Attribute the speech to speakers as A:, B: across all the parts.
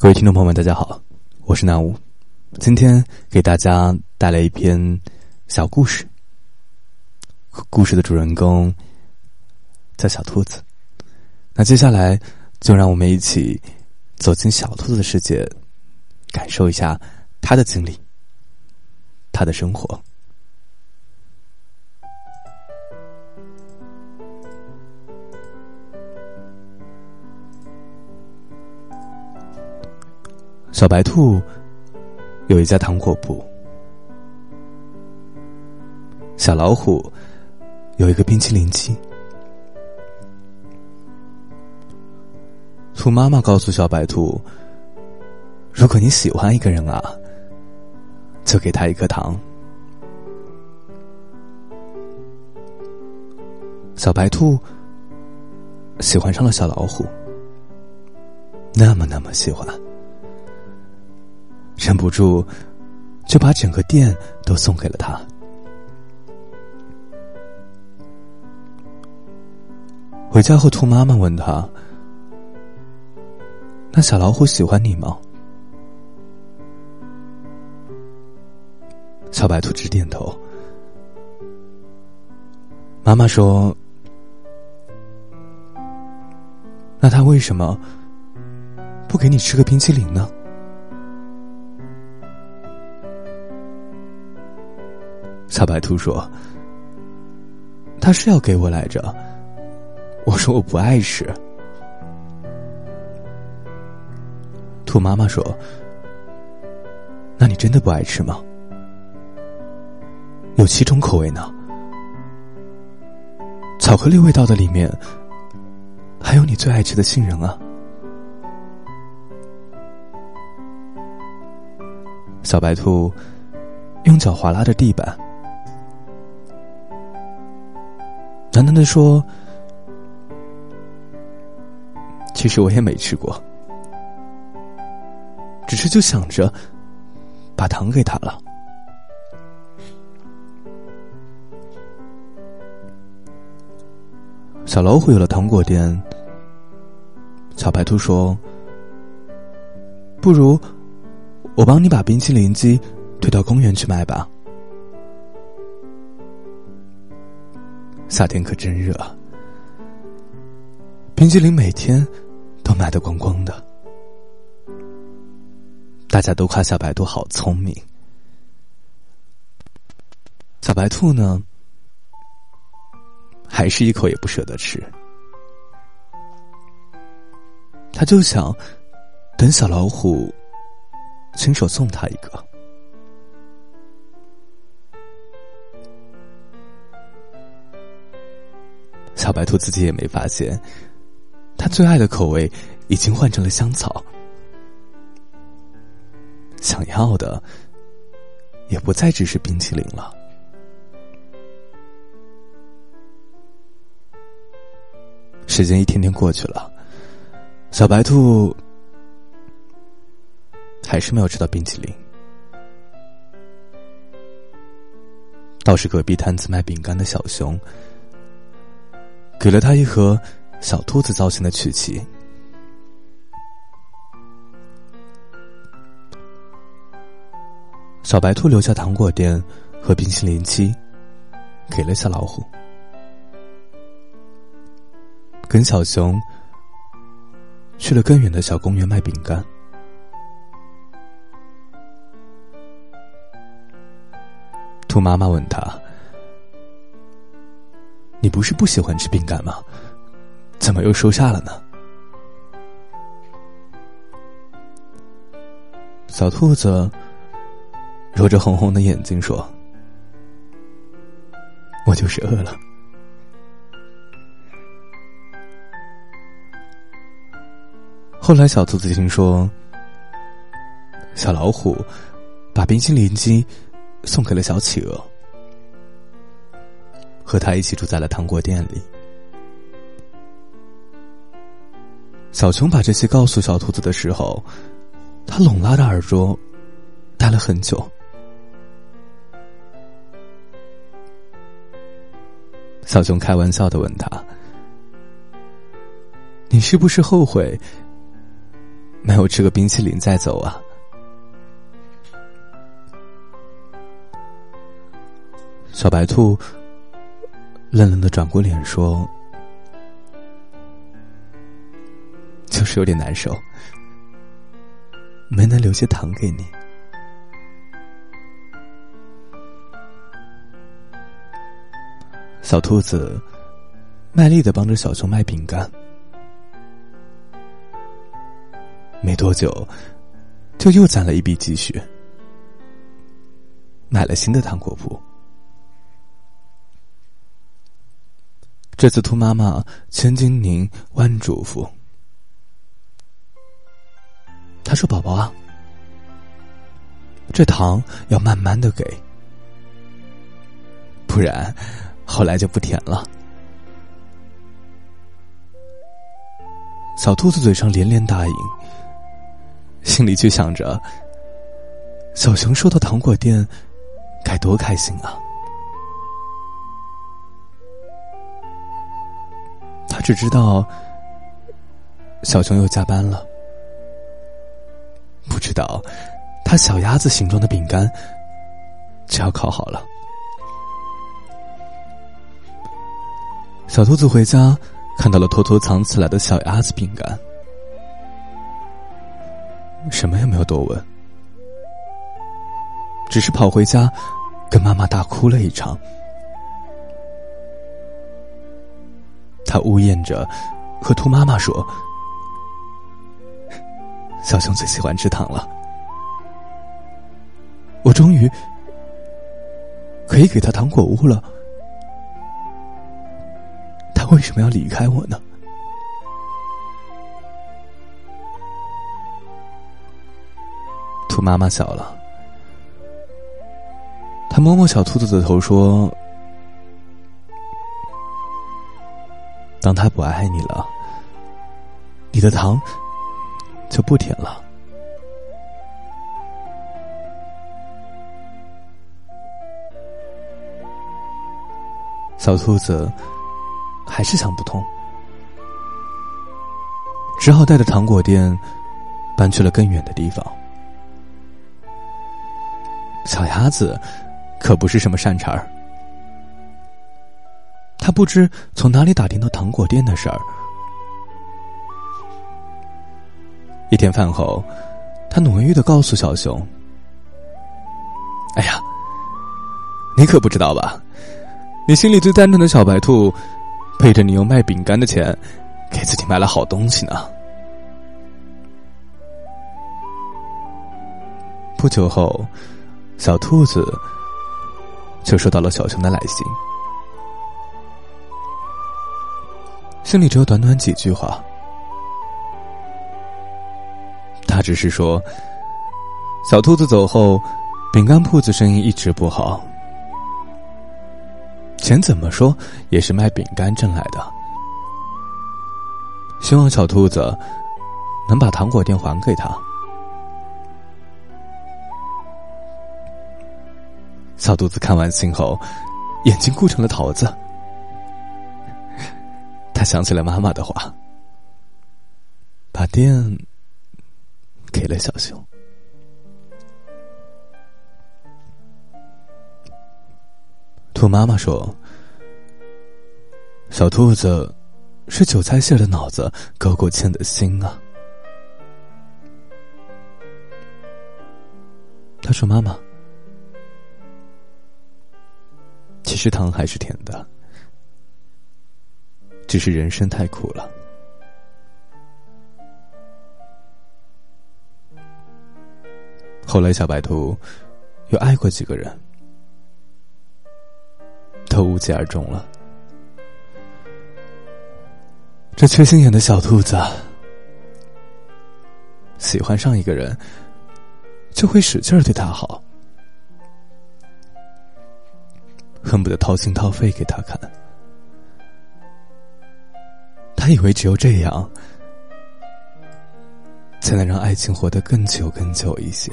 A: 各位听众朋友们，大家好，我是南屋，今天给大家带来一篇小故事。故事的主人公叫小兔子。那接下来就让我们一起走进小兔子的世界，感受一下他的经历，他的生活。小白兔有一家糖果铺，小老虎有一个冰淇淋机。兔妈妈告诉小白兔：“如果你喜欢一个人啊，就给他一颗糖。”小白兔喜欢上了小老虎，那么那么喜欢。忍不住，就把整个店都送给了他。回家后，兔妈妈问他：“那小老虎喜欢你吗？”小白兔直点头。妈妈说：“那他为什么不给你吃个冰淇淋呢？”小白兔说：“他是要给我来着。”我说：“我不爱吃。”兔妈妈说：“那你真的不爱吃吗？有七种口味呢，巧克力味道的里面还有你最爱吃的杏仁啊。”小白兔用脚划拉着地板。喃喃的说：“其实我也没吃过，只是就想着把糖给他了。”小老虎有了糖果店，小白兔说：“不如我帮你把冰淇淋机推到公园去卖吧。”夏天可真热，冰激凌每天都卖得光光的，大家都夸小白兔好聪明。小白兔呢，还是一口也不舍得吃，他就想等小老虎亲手送他一个。小白兔自己也没发现，他最爱的口味已经换成了香草，想要的也不再只是冰淇淋了。时间一天天过去了，小白兔还是没有吃到冰淇淋，倒是隔壁摊子卖饼干的小熊。给了他一盒小兔子造型的曲奇，小白兔留下糖果店和冰淇淋机，给了小老虎，跟小熊去了更远的小公园卖饼干。兔妈妈问他。你不是不喜欢吃饼干吗？怎么又收下了呢？小兔子揉着红红的眼睛说：“我就是饿了。”后来，小兔子听说小老虎把冰淇淋机送给了小企鹅。和他一起住在了糖果店里。小熊把这些告诉小兔子的时候，他拢拉着耳朵，待了很久。小熊开玩笑的问他：“你是不是后悔没有吃个冰淇淋再走啊？小白兔愣愣的转过脸说：“就是有点难受，没能留些糖给你。”小兔子卖力的帮着小熊卖饼干，没多久就又攒了一笔积蓄，买了新的糖果铺。这次兔妈妈千叮咛万嘱咐，她说：“宝宝啊，这糖要慢慢的给，不然后来就不甜了。”小兔子嘴上连连答应，心里却想着：小熊收到糖果店，该多开心啊！只知道小熊又加班了，不知道他小鸭子形状的饼干就要烤好了。小兔子回家看到了偷偷藏起来的小鸭子饼干，什么也没有多问，只是跑回家跟妈妈大哭了一场。他呜咽着，和兔妈妈说：“小熊最喜欢吃糖了，我终于可以给他糖果屋了。他为什么要离开我呢？”兔妈妈笑了，他摸摸小兔子的头说。当他不爱你了，你的糖就不甜了。小兔子还是想不通，只好带着糖果店搬去了更远的地方。小鸭子可不是什么善茬儿。他不知从哪里打听到糖果店的事儿。一天饭后，他努力的告诉小熊：“哎呀，你可不知道吧？你心里最单纯的小白兔，背着你用卖饼干的钱，给自己买了好东西呢。”不久后，小兔子就收到了小熊的来信。信里只有短短几句话，他只是说：“小兔子走后，饼干铺子生意一直不好，钱怎么说也是卖饼干挣来的。希望小兔子能把糖果店还给他。”小兔子看完信后，眼睛哭成了桃子。他想起了妈妈的话，把店给了小熊。兔妈妈说：“小兔子是韭菜馅的脑子，勾勾芡的心啊。”他说：“妈妈，其实糖还是甜的。”只是人生太苦了。后来，小白兔又爱过几个人，都无疾而终了。这缺心眼的小兔子，喜欢上一个人，就会使劲对他好，恨不得掏心掏肺给他看。他以为只有这样，才能让爱情活得更久、更久一些。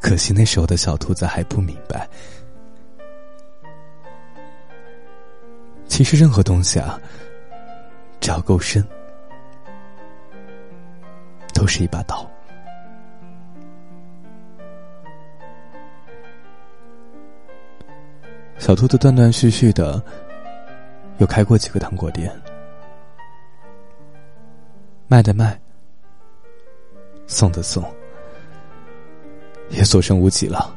A: 可惜那时候的小兔子还不明白，其实任何东西啊，只要够深，都是一把刀。小兔子断断续续的，又开过几个糖果店，卖的卖，送的送，也所剩无几了。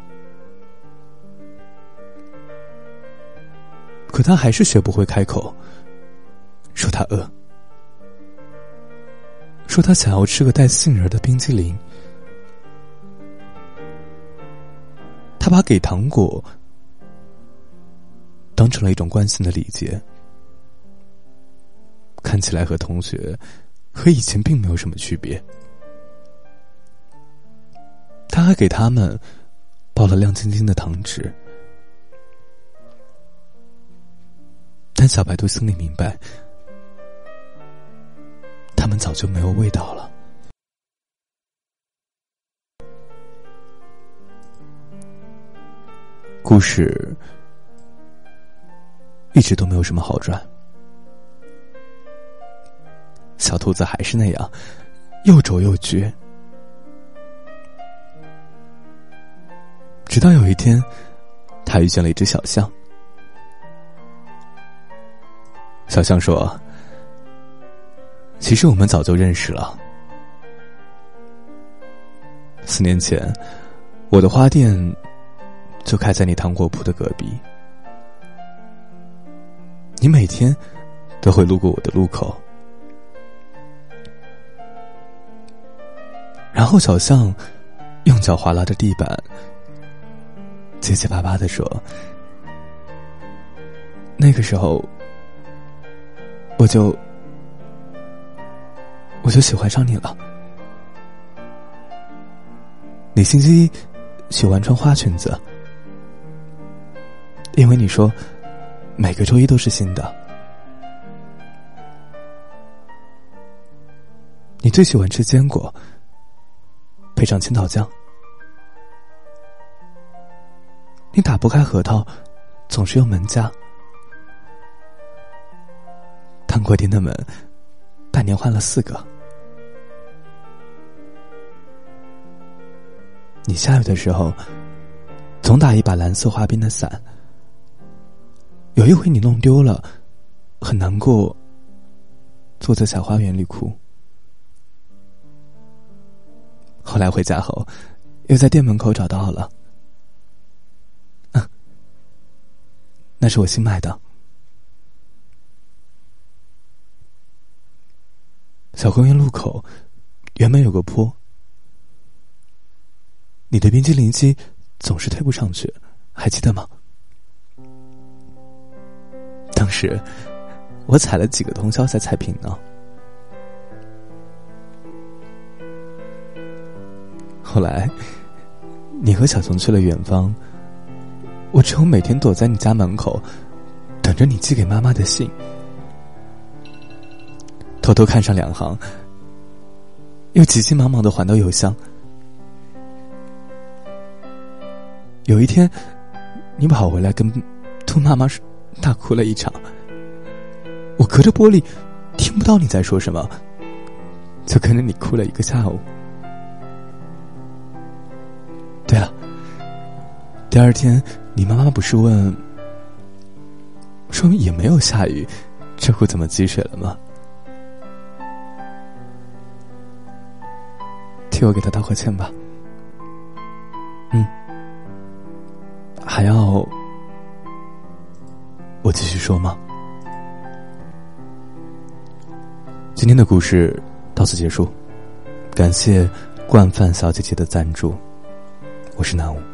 A: 可他还是学不会开口，说他饿，说他想要吃个带杏仁的冰激凌。他把给糖果当成了一种惯性的礼节，看起来和同学和以前并没有什么区别。他还给他们包了亮晶晶的糖纸。但小白兔心里明白，他们早就没有味道了。故事一直都没有什么好转，小兔子还是那样又轴又倔，直到有一天，他遇见了一只小象。小象说：“其实我们早就认识了。四年前，我的花店就开在你糖果铺的隔壁。你每天都会路过我的路口。”然后小象用脚划拉着地板，结结巴巴的说：“那个时候。”我就，我就喜欢上你了。你星期一喜欢穿花裙子，因为你说每个周一都是新的。你最喜欢吃坚果，配上青桃酱。你打不开核桃，总是用门夹。糖果店的门，半年换了四个。你下雨的时候，总打一把蓝色花边的伞。有一回你弄丢了，很难过，坐在小花园里哭。后来回家后，又在店门口找到了，那是我新买的。小公园路口，原本有个坡，你的冰激凌机总是推不上去，还记得吗？当时我踩了几个通宵才踩平呢。后来，你和小熊去了远方，我只有每天躲在你家门口，等着你寄给妈妈的信。偷偷看上两行，又急急忙忙的还到邮箱。有一天，你跑回来跟兔妈妈说大哭了一场。我隔着玻璃听不到你在说什么，就跟着你哭了一个下午。对了，第二天你妈妈不是问，说明也没有下雨，这会怎么积水了吗？替我给他道个歉吧。嗯，还要说吗？今天的故事到此结束，感谢惯犯小姐姐的赞助，我是南武。